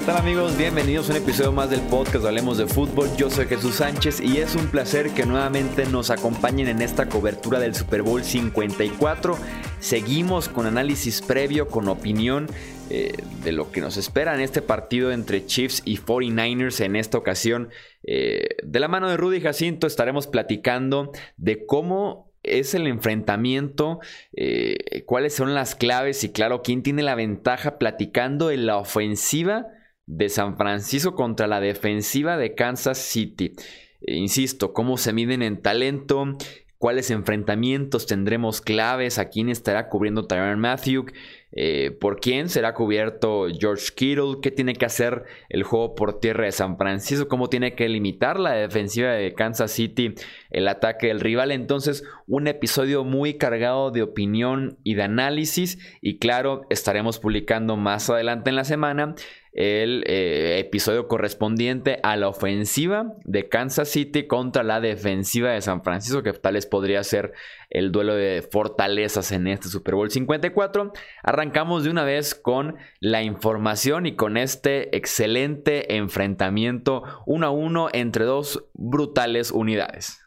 ¿Qué tal amigos? Bienvenidos a un episodio más del podcast Hablemos de Fútbol. Yo soy Jesús Sánchez y es un placer que nuevamente nos acompañen en esta cobertura del Super Bowl 54. Seguimos con análisis previo, con opinión eh, de lo que nos espera en este partido entre Chiefs y 49ers en esta ocasión. Eh, de la mano de Rudy Jacinto estaremos platicando de cómo es el enfrentamiento, eh, cuáles son las claves y claro, quién tiene la ventaja platicando en la ofensiva de San Francisco contra la defensiva de Kansas City. Eh, insisto, cómo se miden en talento, cuáles enfrentamientos tendremos claves, a quién estará cubriendo Tyron Matthew, eh, por quién será cubierto George Kittle, qué tiene que hacer el juego por tierra de San Francisco, cómo tiene que limitar la defensiva de Kansas City el ataque del rival. Entonces, un episodio muy cargado de opinión y de análisis y claro, estaremos publicando más adelante en la semana el eh, episodio correspondiente a la ofensiva de Kansas City contra la defensiva de San Francisco, que tal vez podría ser el duelo de fortalezas en este Super Bowl 54. Arrancamos de una vez con la información y con este excelente enfrentamiento uno a uno entre dos brutales unidades.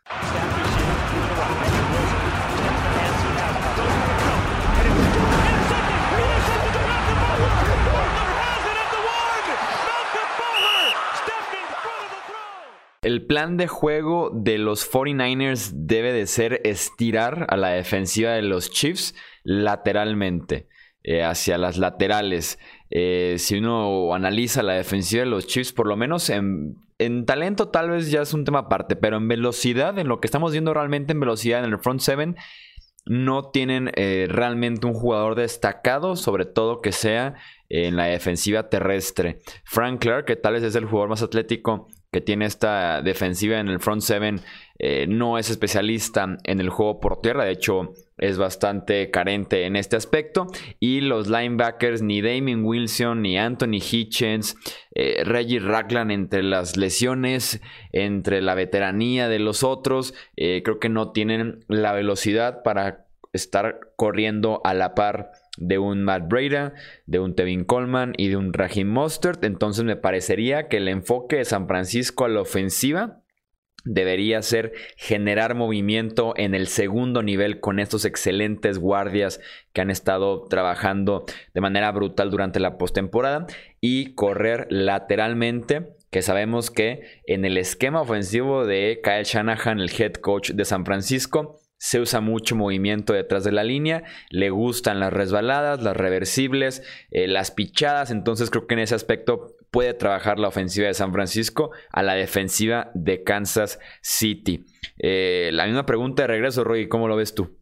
El plan de juego de los 49ers debe de ser estirar a la defensiva de los Chiefs lateralmente, eh, hacia las laterales. Eh, si uno analiza la defensiva de los Chiefs, por lo menos en, talento tal vez ya es un tema aparte, pero en velocidad, en lo que estamos viendo realmente en velocidad en el front seven, no tienen eh, realmente un jugador destacado, sobre todo que sea en la defensiva terrestre. Frank Clark, que tal vez es el jugador más atlético que tiene esta defensiva en el front seven, no es especialista en el juego por tierra, de hecho es bastante carente en este aspecto. Y los linebackers, ni Damien Wilson, ni Anthony Hitchens, eh, Reggie Ragland entre las lesiones, entre la veteranía de los otros, eh, creo que no tienen la velocidad para estar corriendo a la par de un Matt Breda, de un Tevin Coleman y de un Raheem Mostert. Entonces me parecería que el enfoque de San Francisco a la ofensiva debería ser generar movimiento en el segundo nivel con estos excelentes guardias que han estado trabajando de manera brutal durante la postemporada y correr lateralmente que sabemos que en el esquema ofensivo de Kyle Shanahan, el head coach de San Francisco, se usa mucho movimiento detrás de la línea, le gustan las resbaladas, las reversibles, eh, las pichadas, entonces creo que en ese aspecto puede trabajar la ofensiva de San Francisco a la defensiva de Kansas City. Eh, la misma pregunta de regreso, Roy, ¿cómo lo ves tú?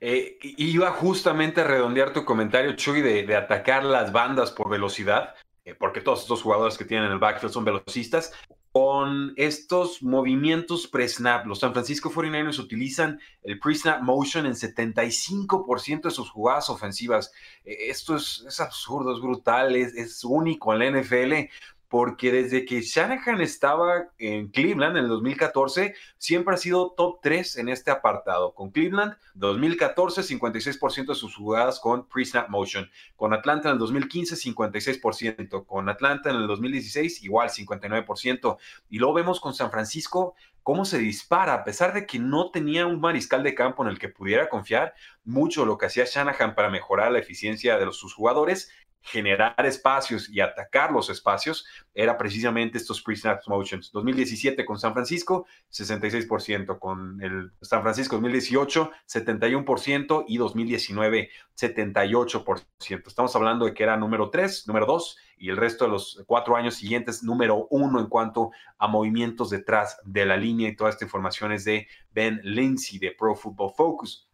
Eh, iba justamente a redondear tu comentario, Chuy, de, atacar las bandas por velocidad, porque todos estos jugadores que tienen el backfield son velocistas con estos movimientos pre-snap. Los San Francisco 49ers utilizan el pre-snap motion en 75% de sus jugadas ofensivas. E, esto es, absurdo, es brutal, es, es único en la NFL porque desde que Shanahan estaba en Cleveland en el 2014, siempre ha sido top 3 en este apartado. Con Cleveland, 2014, 56% de sus jugadas con pre-snap motion. Con Atlanta en el 2015, 56%. Con Atlanta en el 2016, igual 59%. Y luego vemos con San Francisco cómo se dispara, a pesar de que no tenía un mariscal de campo en el que pudiera confiar, mucho lo que hacía Shanahan para mejorar la eficiencia de sus jugadores generar espacios y atacar los espacios era precisamente estos pre-snap motions. 2017 con San Francisco, 66%, con el San Francisco 2018, 71% y 2019, 78%. Estamos hablando de que era número 3, número 2 y el resto de los cuatro años siguientes, número 1 en cuanto a movimientos detrás de la línea y toda esta información es de Ben Lindsay de Pro Football Focus.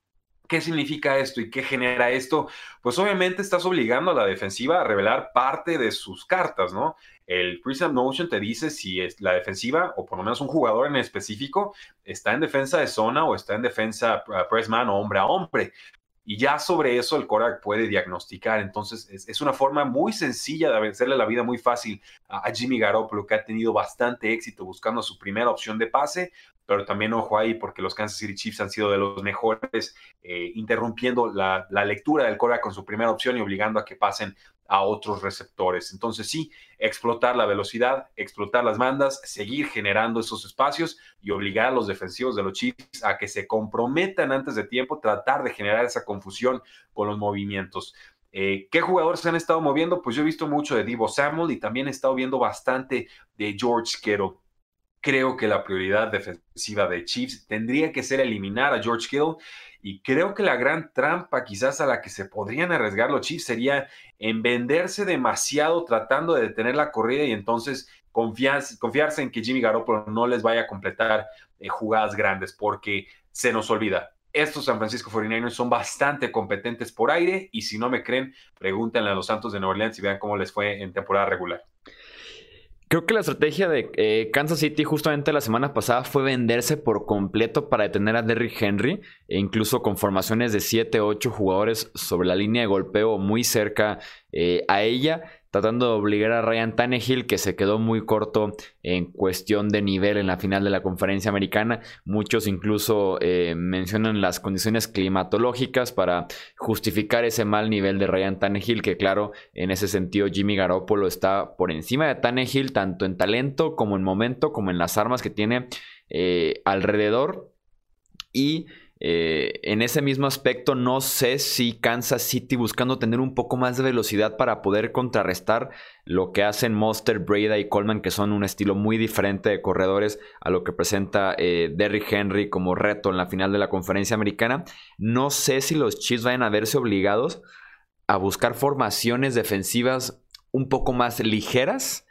¿Qué significa esto y qué genera esto? Pues obviamente estás obligando a la defensiva a revelar parte de sus cartas, ¿no? El Prison Motion te dice si es la defensiva, o por lo menos un jugador en específico, está en defensa de zona o está en defensa uh, pressman o hombre a hombre. Y ya sobre eso el Korak puede diagnosticar. Entonces es, una forma muy sencilla de hacerle la vida muy fácil a, Jimmy Garoppolo, que ha tenido bastante éxito buscando su primera opción de pase pero también ojo ahí porque los Kansas City Chiefs han sido de los mejores eh, interrumpiendo la, lectura del Cora con su primera opción y obligando a que pasen a otros receptores. Entonces sí, explotar la velocidad, explotar las bandas, seguir generando esos espacios y obligar a los defensivos de los Chiefs a que se comprometan antes de tiempo, tratar de generar esa confusión con los movimientos. Eh, ¿Qué jugadores se han estado moviendo? Pues yo he visto mucho de Divo Samuel y también he estado viendo bastante de George Kittle. Creo que la prioridad defensiva de Chiefs tendría que ser eliminar a George Kittle y creo que la gran trampa quizás a la que se podrían arriesgar los Chiefs sería en venderse demasiado tratando de detener la corrida y entonces confiarse, en que Jimmy Garoppolo no les vaya a completar eh, jugadas grandes porque se nos olvida. Estos San Francisco 49ers son bastante competentes por aire y si no me creen, pregúntenle a los Santos de Nueva Orleans y vean cómo les fue en temporada regular. Creo que la estrategia de eh, Kansas City justamente la semana pasada fue venderse por completo para detener a Derrick Henry, e incluso con formaciones de 7, 8 jugadores sobre la línea de golpeo muy cerca eh, a ella tratando de obligar a Ryan Tannehill, que se quedó muy corto en cuestión de nivel en la final de la conferencia americana. Muchos incluso eh, mencionan las condiciones climatológicas para justificar ese mal nivel de Ryan Tannehill, que claro, en ese sentido Jimmy Garoppolo está por encima de Tannehill, tanto en talento como en momento, como en las armas que tiene eh, alrededor. Y eh, en ese mismo aspecto, no sé si Kansas City buscando tener un poco más de velocidad para poder contrarrestar lo que hacen Monster, Breda y Coleman, que son un estilo muy diferente de corredores a lo que presenta eh, Derrick Henry como reto en la final de la conferencia americana. No sé si los Chiefs vayan a verse obligados a buscar formaciones defensivas un poco más ligeras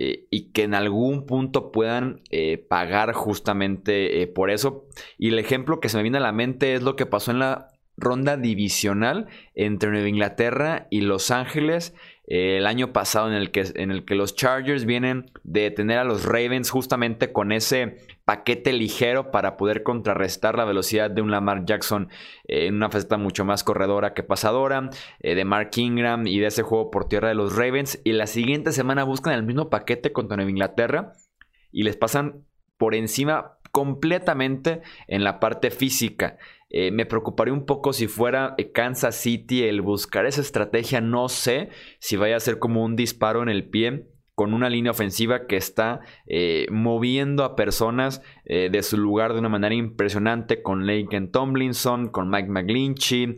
eh, y que en algún punto puedan eh, pagar justamente eh, por eso. Y el ejemplo que se me viene a la mente es lo que pasó en la ronda divisional entre Nueva Inglaterra y Los Ángeles el año pasado en el, que, en el que los Chargers vienen de tener a los Ravens justamente con ese paquete ligero para poder contrarrestar la velocidad de un Lamar Jackson en una faceta mucho más corredora que pasadora, eh, de Mark Ingram y de ese juego por tierra de los Ravens. Y la siguiente semana buscan el mismo paquete contra Nueva Inglaterra y les pasan por encima completamente en la parte física. Eh, me preocuparía un poco si fuera eh, Kansas City el buscar esa estrategia. No sé si vaya a ser como un disparo en el pie con una línea ofensiva que está eh, moviendo a personas de su lugar de una manera impresionante con Laken Tomlinson, con Mike McGlinchey,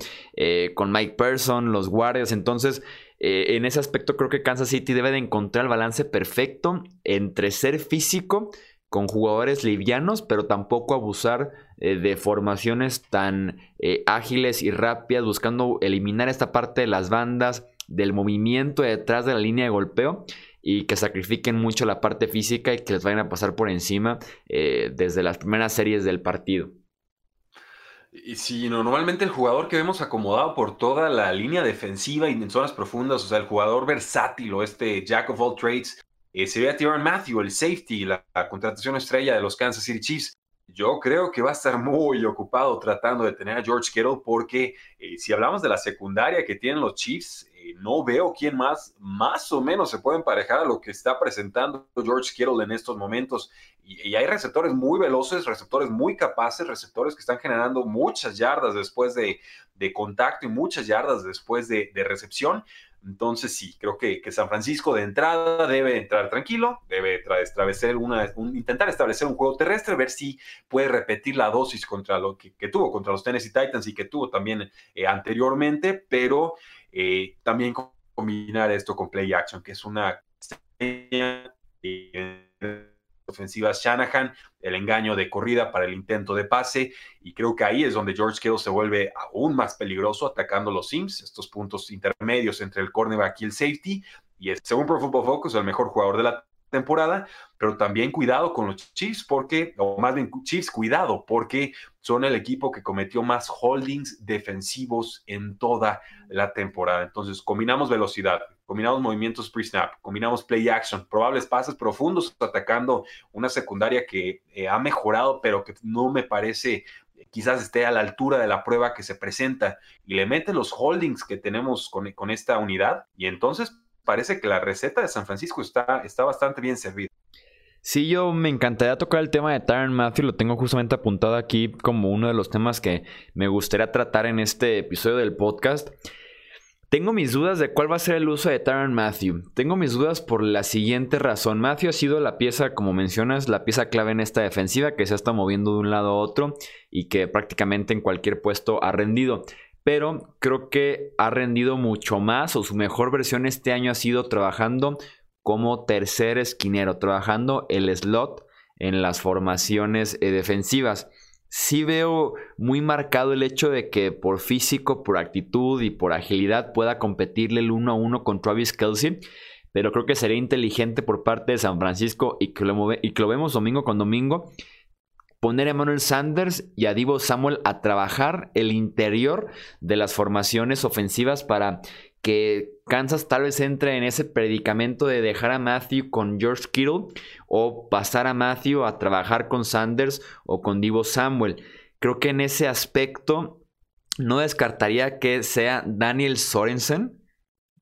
con Mike Person, los guardias. Entonces, en ese aspecto creo que Kansas City debe de encontrar el balance perfecto entre ser físico con jugadores livianos, pero tampoco abusar eh, de formaciones tan eh, ágiles y rápidas, buscando eliminar esta parte de las bandas, del movimiento detrás de la línea de golpeo y que sacrifiquen mucho la parte física y que les vayan a pasar por encima eh, desde las primeras series del partido. Y si normalmente el jugador que vemos acomodado por toda la línea defensiva y en zonas profundas, o sea, el jugador versátil o este Jack of all trades, eh, sería Tyron Matthew, el safety, la, contratación estrella de los Kansas City Chiefs. Yo creo que va a estar muy ocupado tratando de tener a George Kittle porque eh, si hablamos de la secundaria que tienen los Chiefs, eh, no veo quién más más o menos se puede emparejar a lo que está presentando George Kittle en estos momentos. Y, hay receptores muy veloces, receptores muy capaces, receptores que están generando muchas yardas después de, contacto y muchas yardas después de recepción. Entonces sí, creo que, San Francisco de entrada debe entrar tranquilo, debe establecer una, intentar establecer un juego terrestre, ver si puede repetir la dosis contra lo que, tuvo contra los Tennessee Titans y que tuvo también eh, anteriormente, pero eh, también combinar esto con play action, que es una ofensivas Shanahan, el engaño de corrida para el intento de pase, y creo que ahí es donde George Kittle se vuelve aún más peligroso atacando los Sims, estos puntos intermedios entre el cornerback y el safety, y es, según Pro Football Focus, el mejor jugador de la temporada, pero también cuidado con los Chiefs porque, o más bien Chiefs, cuidado porque son el equipo que cometió más holdings defensivos en toda la temporada. Entonces, combinamos velocidad, combinamos movimientos pre-snap, combinamos play action, probables pases profundos atacando una secundaria que eh, ha mejorado, pero que no me parece eh, quizás esté a la altura de la prueba que se presenta y le mete los holdings que tenemos con, con esta unidad y entonces parece que la receta de San Francisco está, está bastante bien servida. Sí, yo me encantaría tocar el tema de Tyron Matthew, lo tengo justamente apuntado aquí como uno de los temas que me gustaría tratar en este episodio del podcast. Tengo mis dudas de cuál va a ser el uso de Tyron Matthew. Tengo mis dudas por la siguiente razón. Matthew ha sido la pieza, como mencionas, la pieza clave en esta defensiva que se ha estado moviendo de un lado a otro y que prácticamente en cualquier puesto ha rendido. Pero creo que ha rendido mucho más o su mejor versión este año ha sido trabajando como tercer esquinero, trabajando el slot en las formaciones eh, defensivas sí veo muy marcado el hecho de que por físico, por actitud y por agilidad pueda competirle el uno a uno con Travis Kelsey. Pero creo que sería inteligente por parte de San Francisco y que lo, y que lo vemos domingo con domingo. Poner a Emmanuel Sanders y a Divo Samuel a trabajar el interior de las formaciones ofensivas para que Kansas tal vez entre en ese predicamento de dejar a Matthew con George Kittle o pasar a Matthew a trabajar con Sanders o con Divo Samuel. Creo que en ese aspecto no descartaría que sea Daniel Sorensen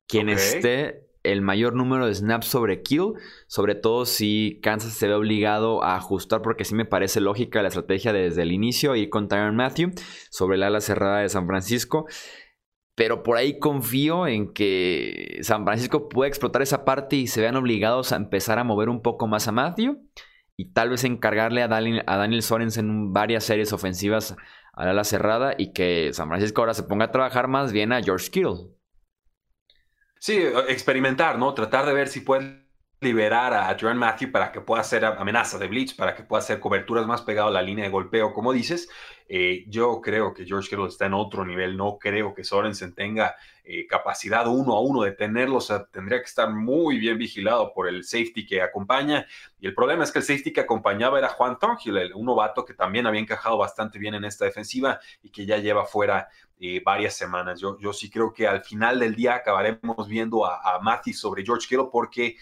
quien esté el mayor número de snaps sobre kill, sobre todo si Kansas se ve obligado a ajustar, porque sí me parece lógica la estrategia desde el inicio, ir con Tyron Matthew sobre la ala cerrada de San Francisco. Pero por ahí confío en que San Francisco pueda explotar esa parte y se vean obligados a empezar a mover un poco más a Matthew. Y tal vez encargarle a Daniel, a Daniel en varias series ofensivas a la cerrada. Y que San Francisco ahora se ponga a trabajar más bien a George Kittle. Sí, experimentar, ¿no? Tratar de ver si puede liberar a Jordan Matthew para que pueda hacer amenaza de blitz, para que pueda hacer coberturas más pegado a la línea de golpeo, como dices, eh, yo creo que George Kittle está en otro nivel. No creo que Sorensen tenga eh, capacidad uno a uno de tenerlo. O sea, tendría que estar muy bien vigilado por el safety que acompaña. Y el problema es que el safety que acompañaba era Juan Thornhill, un novato que también había encajado bastante bien en esta defensiva y que ya lleva fuera eh, varias semanas. Yo, yo sí creo que al final del día acabaremos viendo a, a Matthew sobre George Kittle porque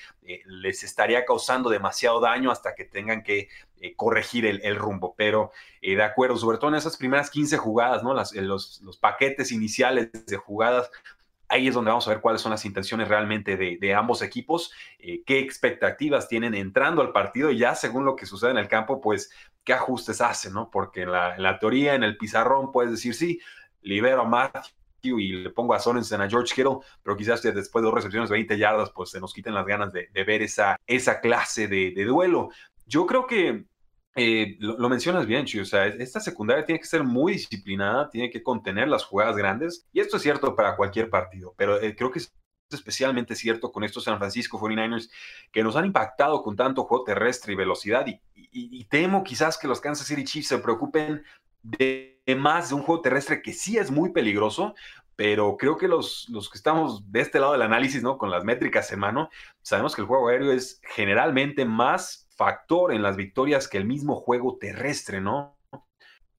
les estaría causando demasiado daño hasta que tengan que eh, corregir el, rumbo. Pero eh, de acuerdo, sobre todo en esas primeras 15 jugadas, ¿no? Las, los, los, paquetes iniciales de jugadas, ahí es donde vamos a ver cuáles son las intenciones realmente de, ambos equipos, eh, qué expectativas tienen entrando al partido y ya según lo que sucede en el campo, pues qué ajustes hacen, ¿no? Porque en la, teoría, en el pizarrón, puedes decir, sí, libero a Matthew y le pongo a Sorensen, a George Kittle, pero quizás después de dos recepciones, 20 yardas, pues se nos quiten las ganas de, ver esa, esa clase de, duelo. Yo creo que eh, lo, mencionas bien, Chi, o sea, esta secundaria tiene que ser muy disciplinada, tiene que contener las jugadas grandes, y esto es cierto para cualquier partido, pero eh, creo que es especialmente cierto con estos San Francisco 49ers que nos han impactado con tanto juego terrestre y velocidad, y, temo quizás que los Kansas City Chiefs se preocupen de, más de un juego terrestre que sí es muy peligroso, pero creo que los, los que estamos de este lado del análisis, ¿no? Con las métricas en mano, sabemos que el juego aéreo es generalmente más factor en las victorias que el mismo juego terrestre, ¿no?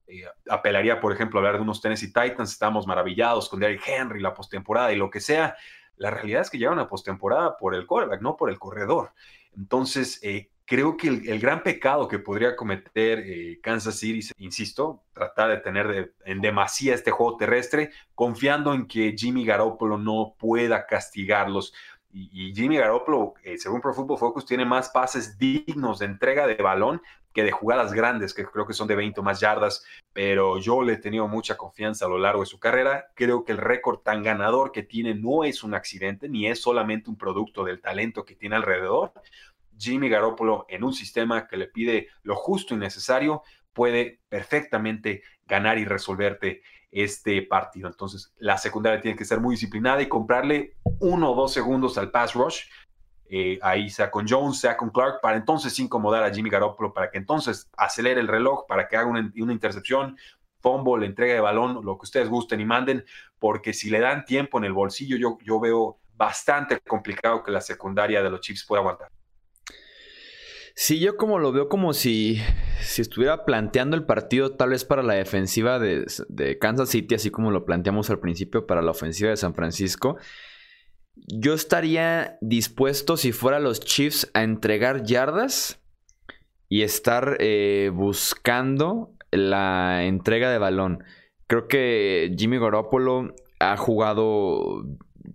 Eh, apelaría, por ejemplo, a hablar de unos Tennessee Titans, estamos maravillados con Derrick Henry, la postemporada y lo que sea. La realidad es que llevan a postemporada por el quarterback, no por el corredor. Entonces, eh, creo que el, gran pecado que podría cometer eh, Kansas City, insisto, tratar de tener en demasía este juego terrestre, confiando en que Jimmy Garoppolo no pueda castigarlos. Y, Jimmy Garoppolo, eh, según Pro Football Focus, tiene más pases dignos de entrega de balón que de jugadas grandes, que creo que son de 20 o más yardas, pero yo le he tenido mucha confianza a lo largo de su carrera. Creo que el récord tan ganador que tiene no es un accidente, ni es solamente un producto del talento que tiene alrededor. Jimmy Garoppolo, en un sistema que le pide lo justo y necesario, puede perfectamente ganar y resolverte este partido. Entonces, la secundaria tiene que ser muy disciplinada y comprarle uno o dos segundos al pass rush. Eh, ahí sea con Jones, sea con Clark, para entonces incomodar a Jimmy Garoppolo, para que entonces acelere el reloj, para que haga una, intercepción, fumble, entrega de balón, lo que ustedes gusten y manden, porque si le dan tiempo en el bolsillo, yo, yo veo bastante complicado que la secundaria de los Chiefs pueda aguantar. Sí, yo como lo veo como si, si estuviera planteando el partido tal vez para la defensiva de, Kansas City, así como lo planteamos al principio para la ofensiva de San Francisco. Yo estaría dispuesto, si fuera los Chiefs, a entregar yardas y estar eh, buscando la entrega de balón. Creo que Jimmy Garoppolo ha jugado,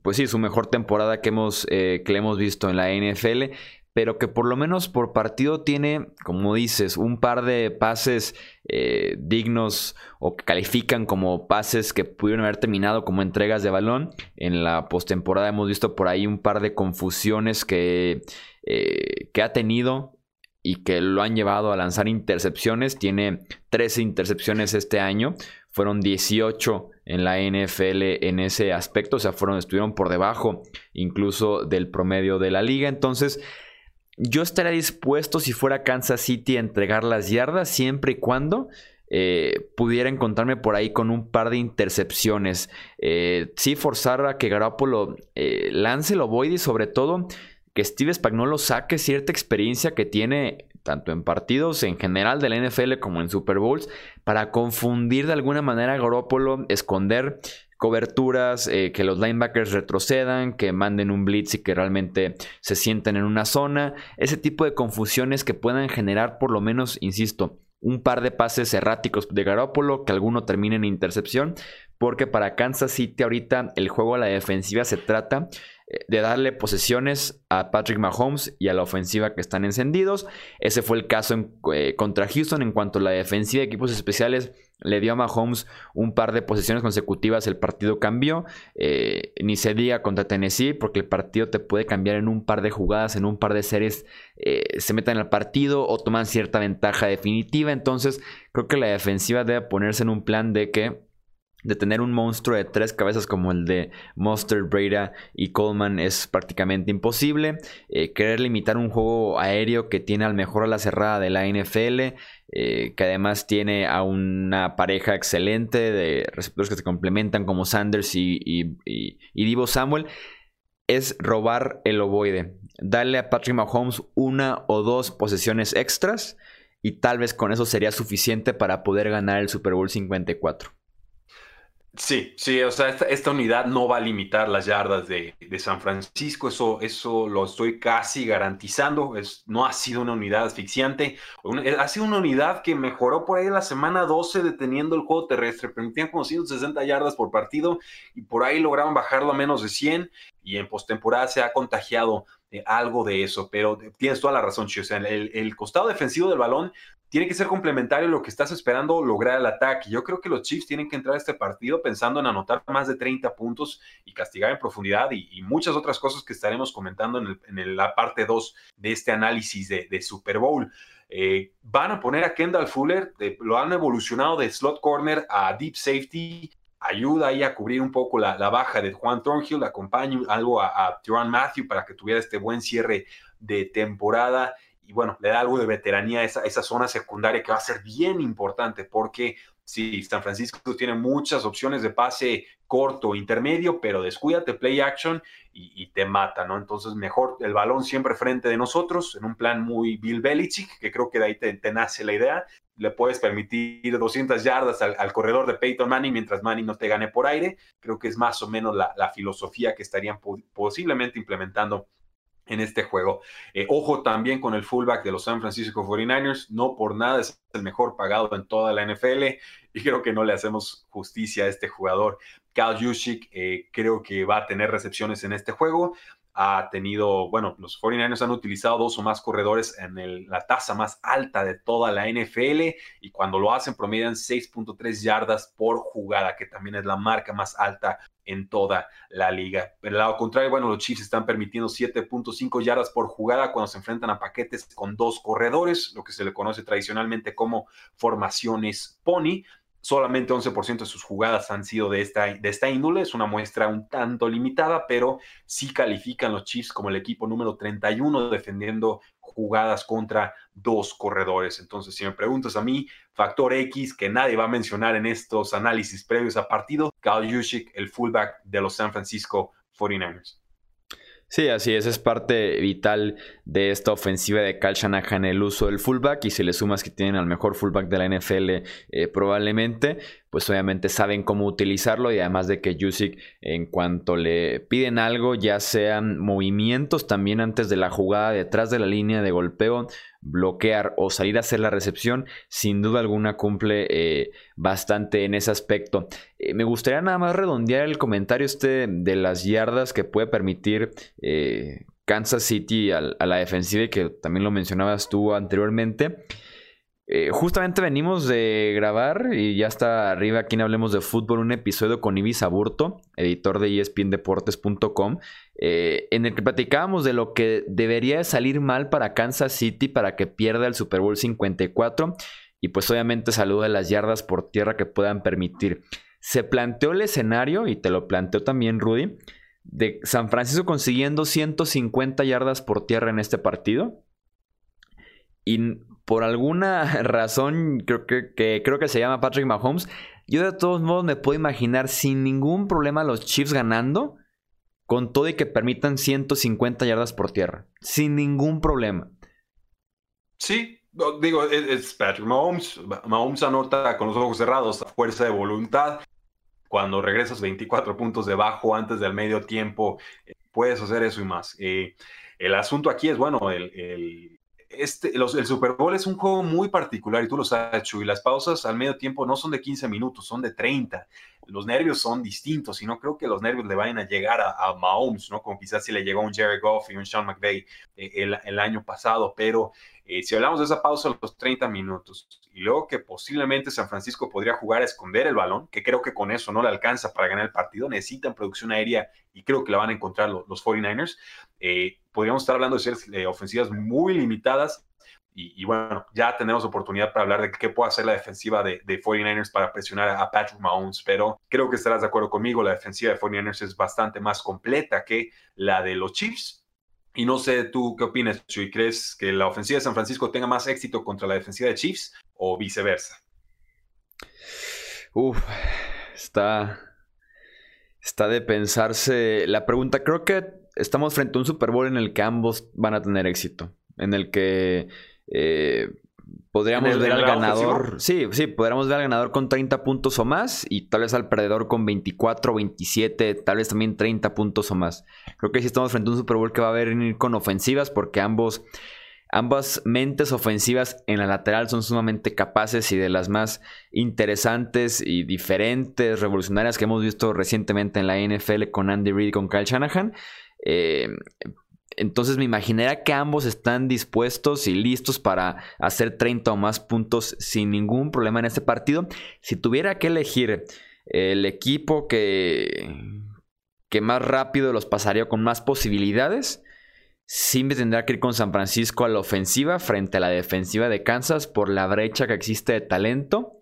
pues sí, su mejor temporada que, hemos, eh, que le hemos visto en la NFL pero que por lo menos por partido tiene, como dices, un par de pases eh, dignos o que califican como pases que pudieron haber terminado como entregas de balón. En la postemporada hemos visto por ahí un par de confusiones que, eh, que ha tenido y que lo han llevado a lanzar intercepciones. Tiene 13 intercepciones este año. Fueron 18 en la NFL en ese aspecto. O sea, fueron, estuvieron por debajo incluso del promedio de la liga. Entonces, yo estaría dispuesto si fuera Kansas City a entregar las yardas siempre y cuando eh, pudiera encontrarme por ahí con un par de intercepciones. Eh, sí, forzar a que Garoppolo eh, lance lo void y sobre todo que Steve Spagnuolo saque cierta experiencia que tiene tanto en partidos en general de la NFL como en Super Bowls para confundir de alguna manera a Garoppolo, esconder coberturas, eh, que los linebackers retrocedan, que manden un blitz y que realmente se sienten en una zona. Ese tipo de confusiones que puedan generar por lo menos, insisto, un par de pases erráticos de Garoppolo, que alguno termine en intercepción, porque para Kansas City ahorita el juego a la defensiva se trata eh, de darle posesiones a Patrick Mahomes y a la ofensiva que están encendidos. Ese fue el caso eh, contra Houston en cuanto a la defensiva de equipos especiales le dio a Mahomes un par de posiciones consecutivas, el partido cambió. Eh, ni se diga contra Tennessee, porque el partido te puede cambiar en un par de jugadas, en un par de series, eh, se metan al partido o toman cierta ventaja definitiva. Entonces, creo que la defensiva debe ponerse en un plan de que de tener un monstruo de tres cabezas como el de Monster, Breda y Coleman es prácticamente imposible. Eh, querer limitar un juego aéreo que tiene al mejor a la cerrada de la NFL, eh, que además tiene a una pareja excelente de receptores que se complementan como Sanders y, y, Divo Samuel, es robar el ovoide. Darle a Patrick Mahomes una o dos posesiones extras y tal vez con eso sería suficiente para poder ganar el Super Bowl 54. Sí, sí, o sea, esta, unidad no va a limitar las yardas de, San Francisco, eso, eso lo estoy casi garantizando, es, no ha sido una unidad asfixiante, ha sido una unidad que mejoró por ahí la semana 12 deteniendo el juego terrestre, permitían como 160 yardas por partido y por ahí lograron bajarlo a menos de 100 y en postemporada se ha contagiado algo de eso, pero tienes toda la razón, Chio, o sea, el costado defensivo del balón tiene que ser complementario lo que estás esperando lograr el ataque. Yo creo que los Chiefs tienen que entrar a este partido pensando en anotar más de 30 puntos y castigar en profundidad y, muchas otras cosas que estaremos comentando en, la parte 2 de este análisis de, Super Bowl. Eh, van a poner a Kendall Fuller, lo han evolucionado de slot corner a deep safety, ayuda ahí a cubrir un poco la, baja de Juan Thornhill, acompaña algo a, a Matthew para que tuviera este buen cierre de temporada y bueno, le da algo de veteranía a esa, esa zona secundaria que va a ser bien importante porque sí, San Francisco tiene muchas opciones de pase corto, intermedio, pero descuídate play action y, te mata, ¿no? Entonces, mejor el balón siempre frente de nosotros, en un plan muy Bill Belichick, que creo que de ahí te, nace la idea. Le puedes permitir 200 yardas al, corredor de Peyton Manning mientras Manning no te gane por aire. Creo que es más o menos la, la filosofía que estarían posiblemente implementando en este juego. Eh, ojo también con el fullback de los San Francisco 49ers, no por nada es el mejor pagado en toda la NFL y creo que no le hacemos justicia a este jugador. Cal Juszczyk eh, creo que va a tener recepciones en este juego ha tenido, bueno, los 49ers han utilizado dos o más corredores en la tasa más alta de toda la NFL y cuando lo hacen promedian 6.3 yardas por jugada, que también es la marca más alta en toda la liga. Pero al lado contrario, bueno, los Chiefs están permitiendo 7.5 yardas por jugada cuando se enfrentan a paquetes con dos corredores, lo que se le conoce tradicionalmente como formaciones pony solamente 11% de sus jugadas han sido de esta, de esta índole. Es una muestra un tanto limitada, pero sí califican los Chiefs como el equipo número 31 defendiendo jugadas contra dos corredores. Entonces, si me preguntas a mí, factor X que nadie va a mencionar en estos análisis previos a partido, Cal Juszczyk, el fullback de los San Francisco 49ers. Sí, así es, es parte vital de esta ofensiva de Cal Shanahan el uso del fullback y si le sumas que tienen al mejor fullback de la NFL eh, probablemente, pues obviamente saben cómo utilizarlo y además de que Jusic en cuanto le piden algo, ya sean movimientos también antes de la jugada detrás de la línea de golpeo, bloquear o salir a hacer la recepción, sin duda alguna cumple eh, bastante en ese aspecto. Eh, me gustaría nada más redondear el comentario este de las yardas que puede permitir eh, Kansas City a, la defensiva, y que también lo mencionabas tú anteriormente. Eh, justamente venimos de grabar y ya está arriba aquí Hablemos de Fútbol un episodio con Ibis Aburto, editor de espndeportes.com, eh, en el que platicábamos de lo que debería salir mal para Kansas City para que pierda el Super Bowl 54 y pues obviamente saluda las yardas por tierra que puedan permitir. Se planteó el escenario, y te lo planteó también Rudy, de San Francisco consiguiendo 150 yardas por tierra en este partido. Y por alguna razón, creo que, creo que se llama Patrick Mahomes, yo de todos modos me puedo imaginar sin ningún problema los Chiefs ganando, con todo y que permitan 150 yardas por tierra. Sin ningún problema. Sí, digo, es Patrick Mahomes. Mahomes anota con los ojos cerrados a fuerza de voluntad. Cuando regresas 24 puntos debajo antes del medio tiempo, eh, puedes hacer eso y más. Eh, el asunto aquí es, bueno, el este, el Super Bowl es un juego muy particular y tú lo sabes, Chuy. Las pausas al medio tiempo no son de 15 minutos, son de 30. Los nervios son distintos y no creo que los nervios le vayan a llegar a, Mahomes, ¿no? Como quizás si le llegó un Jerry Goff y un Sean McVay eh, el, año pasado. Pero eh, si hablamos de esa pausa a los 30 minutos y luego que posiblemente San Francisco podría jugar a esconder el balón, que creo que con eso no le alcanza para ganar el partido, necesitan producción aérea y creo que la van a encontrar los, 49ers. Eh, podríamos estar hablando de ser ofensivas muy limitadas. Y, bueno, ya tenemos oportunidad para hablar de qué puede hacer la defensiva de, 49ers para presionar a Patrick Mahomes, pero creo que estarás de acuerdo conmigo, la defensiva de 49ers es bastante más completa que la de los Chiefs. Y no sé tú qué opinas, Chuy, ¿crees que la ofensiva de San Francisco tenga más éxito contra la defensiva de Chiefs o viceversa? Uf, está, está de pensarse la pregunta. Creo que estamos frente a un Super Bowl en el que ambos van a tener éxito. En el que eh, podríamos ver al ganador. Sí, sí, podríamos ver al ganador con 30 puntos o más. Y tal vez al perdedor con 24, 27, tal vez también 30 puntos o más. Creo que sí estamos frente a un Super Bowl que va a venir con ofensivas. Porque ambos. Ambas mentes ofensivas en la lateral son sumamente capaces y de las más interesantes y diferentes, revolucionarias que hemos visto recientemente en la NFL con Andy Reid y con Kyle Shanahan. Eh, entonces me imaginaría que ambos están dispuestos y listos para hacer 30 o más puntos sin ningún problema en este partido. Si tuviera que elegir el equipo que, que más rápido los pasaría con más posibilidades, sí me tendría que ir con San Francisco a la ofensiva frente a la defensiva de Kansas por la brecha que existe de talento.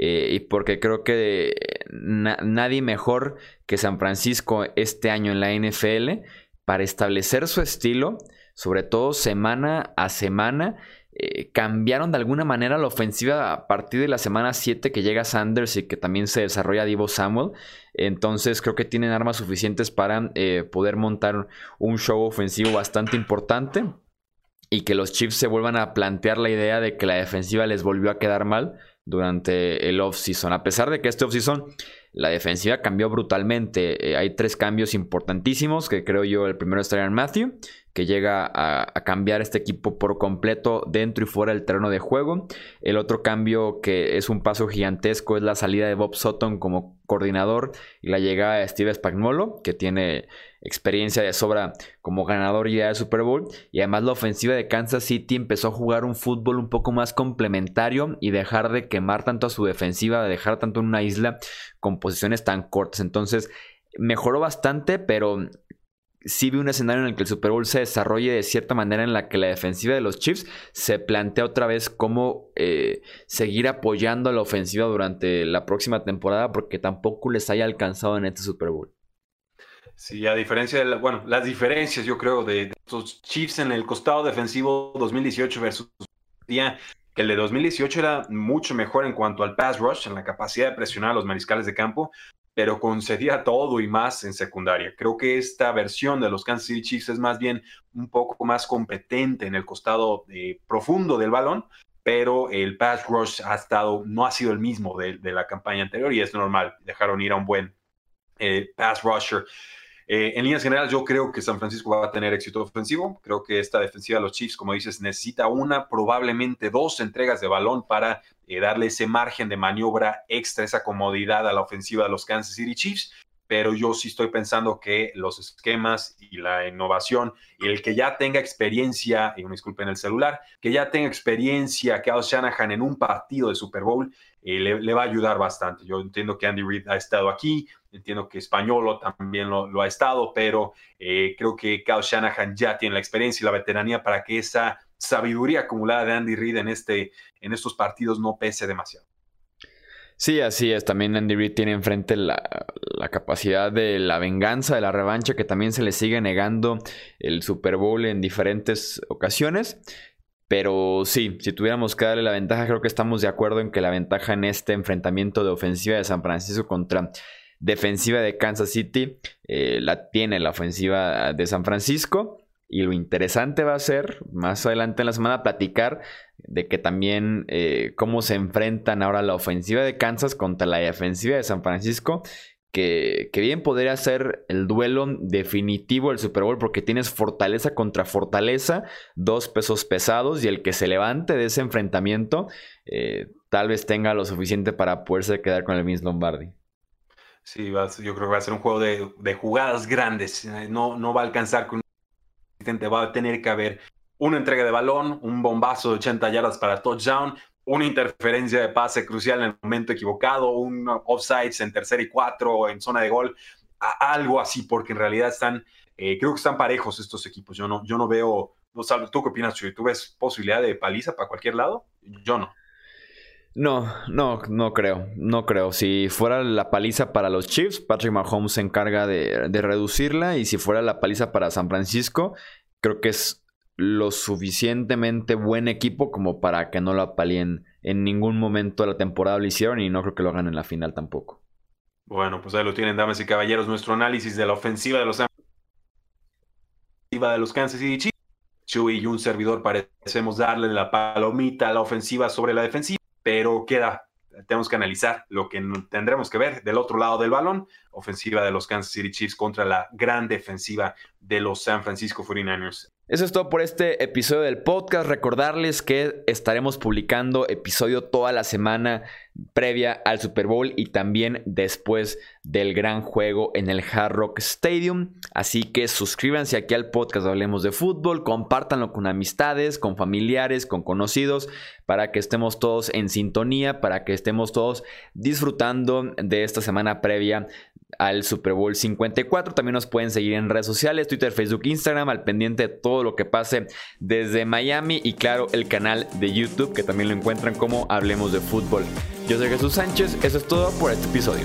Eh, y porque creo que nadie mejor que San Francisco este año en la NFL para establecer su estilo, sobre todo semana a semana. Eh, cambiaron de alguna manera la ofensiva a partir de la semana 7 que llega Sanders y que también se desarrolla Divo Samuel. Entonces creo que tienen armas suficientes para eh, poder montar un show ofensivo bastante importante y que los Chiefs se vuelvan a plantear la idea de que la defensiva les volvió a quedar mal durante el offseason. A pesar de que este offseason la defensiva cambió brutalmente. Eh, hay tres cambios importantísimos, que creo yo el primero es Tyron Matthew, que llega a, cambiar este equipo por completo dentro y fuera del terreno de juego. El otro cambio que es un paso gigantesco es la salida de Bob Sutton como coordinador y la llegada de Steve Spagnuolo, que tiene experiencia de sobra como ganador ya del Super Bowl. Y además la ofensiva de Kansas City empezó a jugar un fútbol un poco más complementario y dejar de quemar tanto a su defensiva, de dejar tanto en una isla con posiciones tan cortas. Entonces mejoró bastante, pero sí vi un escenario en el que el Super Bowl se desarrolle de cierta manera en la que la defensiva de los Chiefs se plantea otra vez cómo eh, seguir apoyando a la ofensiva durante la próxima temporada porque tampoco les haya alcanzado en este Super Bowl. Sí, a diferencia de, bueno, las diferencias yo creo de, estos Chiefs en el costado defensivo 2018 versus día que el de 2018 era mucho mejor en cuanto al pass rush, en la capacidad de presionar a los mariscales de campo, pero concedía todo y más en secundaria. Creo que esta versión de los Kansas City Chiefs es más bien un poco más competente en el costado eh, profundo del balón, pero el pass rush ha estado, no ha sido el mismo de, la campaña anterior y es normal. Dejaron ir a un buen eh, pass rusher. Eh, en líneas generales, yo creo que San Francisco va a tener éxito ofensivo. Creo que esta defensiva de los Chiefs, como dices, necesita una, probablemente dos entregas de balón para eh, darle ese margen de maniobra extra, esa comodidad a la ofensiva de los Kansas City Chiefs. Pero yo sí estoy pensando que los esquemas y la innovación y el que ya tenga experiencia, y me disculpen el celular, que ya tenga experiencia Kyle Shanahan en un partido de Super Bowl, eh, le, va a ayudar bastante. Yo entiendo que Andy Reid ha estado aquí, entiendo que Españolo también lo, ha estado, pero eh, creo que Kyle Shanahan ya tiene la experiencia y la veteranía para que esa sabiduría acumulada de Andy Reid en, este, en estos partidos no pese demasiado. Sí, así es. También Andy Reid tiene enfrente la, capacidad de la venganza, de la revancha, que también se le sigue negando el Super Bowl en diferentes ocasiones. Pero sí, si tuviéramos que darle la ventaja, creo que estamos de acuerdo en que la ventaja en este enfrentamiento de ofensiva de San Francisco contra defensiva de Kansas City eh, la tiene la ofensiva de San Francisco. Y lo interesante va a ser, más adelante en la semana, platicar de que también eh, cómo se enfrentan ahora la ofensiva de Kansas contra la defensiva de San Francisco. Que, que, bien podría ser el duelo definitivo del Super Bowl porque tienes fortaleza contra fortaleza, dos pesos pesados y el que se levante de ese enfrentamiento eh, tal vez tenga lo suficiente para poderse quedar con el Vince Lombardi. Sí, yo creo que va a ser un juego de, de jugadas grandes, no, no va a alcanzar con va a tener que haber una entrega de balón, un bombazo de 80 yardas para touchdown, una interferencia de pase crucial en el momento equivocado, un offsides en tercer y cuatro en zona de gol, algo así, porque en realidad están, eh, creo que están parejos estos equipos. Yo no, yo no veo, no ¿tú qué opinas, Chuy? ¿Tú ves posibilidad de paliza para cualquier lado? Yo no. No, no, no creo, no creo. Si fuera la paliza para los Chiefs, Patrick Mahomes se encarga de, reducirla y si fuera la paliza para San Francisco, creo que es lo suficientemente buen equipo como para que no lo apalien en ningún momento de la temporada lo hicieron y no creo que lo hagan en la final tampoco. Bueno, pues ahí lo tienen, damas y caballeros, nuestro análisis de la ofensiva de los de los Kansas City Chiefs. Chuy y un servidor parecemos darle la palomita a la ofensiva sobre la defensiva pero queda, tenemos que analizar lo que tendremos que ver del otro lado del balón, ofensiva de los Kansas City Chiefs contra la gran defensiva de los San Francisco 49ers. Eso es todo por este episodio del podcast. Recordarles que estaremos publicando episodio toda la semana previa al Super Bowl y también después del gran juego en el Hard Rock Stadium. Así que suscríbanse aquí al podcast Hablemos de Fútbol, compártanlo con amistades, con familiares, con conocidos, para que estemos todos en sintonía, para que estemos todos disfrutando de esta semana previa al Super Bowl 54. También nos pueden seguir en redes sociales, Twitter, Facebook, Instagram, al pendiente de todo lo que pase desde Miami y claro, el canal de YouTube que también lo encuentran como Hablemos de Fútbol. Yo soy Jesús Sánchez, eso es todo por este episodio.